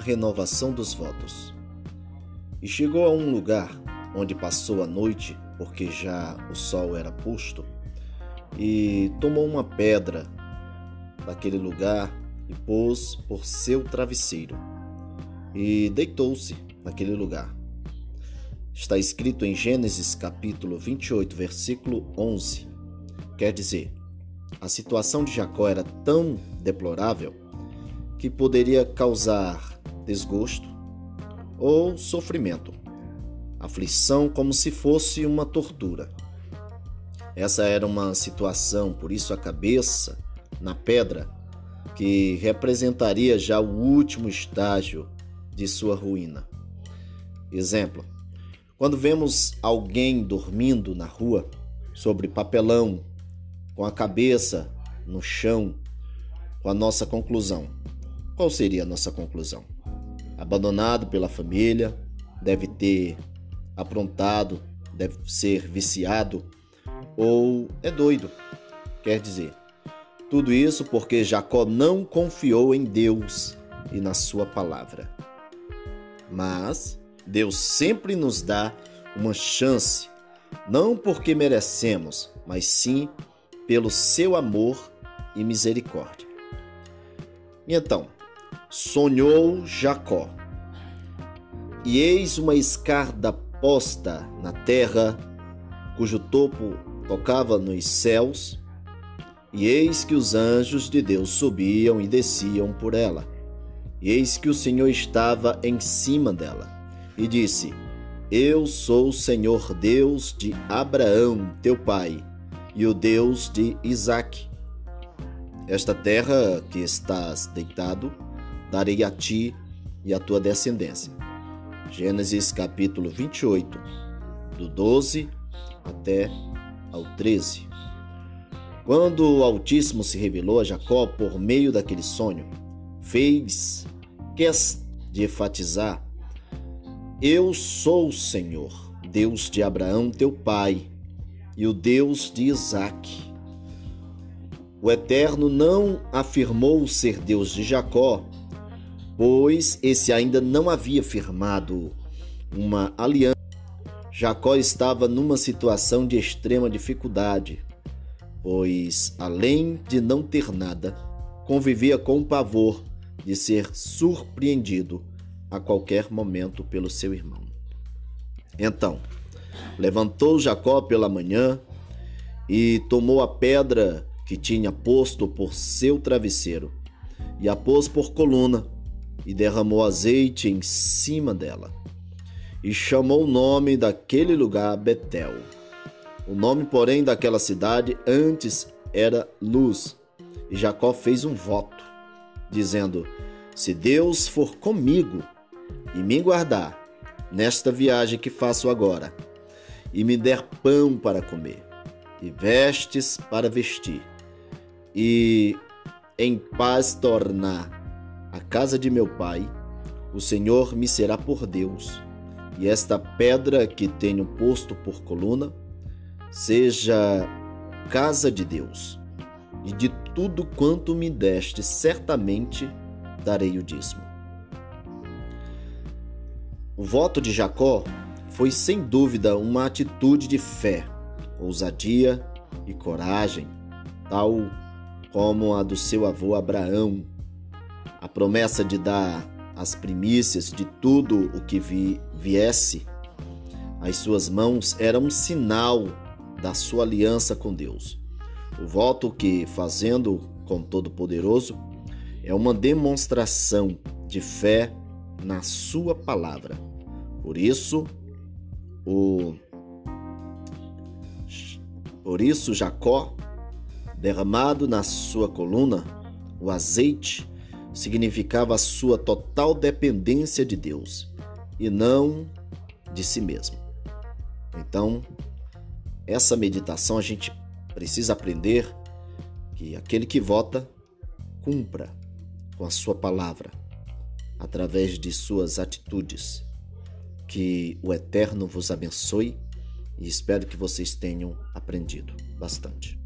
renovação dos votos. E chegou a um lugar onde passou a noite, porque já o sol era posto, e tomou uma pedra daquele lugar e pôs por seu travesseiro, e deitou-se naquele lugar. Está escrito em Gênesis capítulo 28, versículo 11. Quer dizer, a situação de Jacó era tão deplorável que poderia causar desgosto ou sofrimento, aflição como se fosse uma tortura. Essa era uma situação, por isso a cabeça na pedra, que representaria já o último estágio de sua ruína. Exemplo: quando vemos alguém dormindo na rua sobre papelão, com a cabeça no chão, com a nossa conclusão. Qual seria a nossa conclusão? Abandonado pela família, deve ter aprontado, deve ser viciado ou é doido. Quer dizer, tudo isso porque Jacó não confiou em Deus e na sua palavra. Mas Deus sempre nos dá uma chance, não porque merecemos, mas sim pelo seu amor e misericórdia. Então, sonhou Jacó. E eis uma escarda posta na terra, cujo topo tocava nos céus, e eis que os anjos de Deus subiam e desciam por ela. E eis que o Senhor estava em cima dela, e disse: Eu sou o Senhor Deus de Abraão, teu pai, e o Deus de Isaque. Esta terra que estás deitado, darei a ti e à tua descendência. Gênesis capítulo 28, do 12 até ao 13. Quando o Altíssimo se revelou a Jacó por meio daquele sonho, fez questão de enfatizar: Eu sou o Senhor, Deus de Abraão, teu pai, e o Deus de Isaque. O Eterno não afirmou ser Deus de Jacó pois esse ainda não havia firmado uma aliança. Jacó estava numa situação de extrema dificuldade, pois, além de não ter nada, convivia com o pavor de ser surpreendido a qualquer momento pelo seu irmão. Então, levantou Jacó pela manhã e tomou a pedra que tinha posto por seu travesseiro e a pôs por coluna e derramou azeite em cima dela. E chamou o nome daquele lugar Betel. O nome, porém, daquela cidade antes era Luz. E Jacó fez um voto, dizendo: Se Deus for comigo e me guardar nesta viagem que faço agora, e me der pão para comer, e vestes para vestir, e em paz tornar a casa de meu pai, o Senhor me será por Deus, e esta pedra que tenho posto por coluna seja casa de Deus. E de tudo quanto me deste, certamente darei o dízimo. O voto de Jacó foi sem dúvida uma atitude de fé, ousadia e coragem, tal como a do seu avô Abraão, a promessa de dar as primícias de tudo o que vi, viesse às suas mãos era um sinal da sua aliança com Deus. O voto que, fazendo com Todo-Poderoso, é uma demonstração de fé na sua palavra. Por isso, o por isso Jacó derramado na sua coluna o azeite significava a sua total dependência de Deus e não de si mesmo. Então, essa meditação a gente precisa aprender que aquele que vota cumpra com a sua palavra através de suas atitudes. Que o Eterno vos abençoe e espero que vocês tenham aprendido bastante.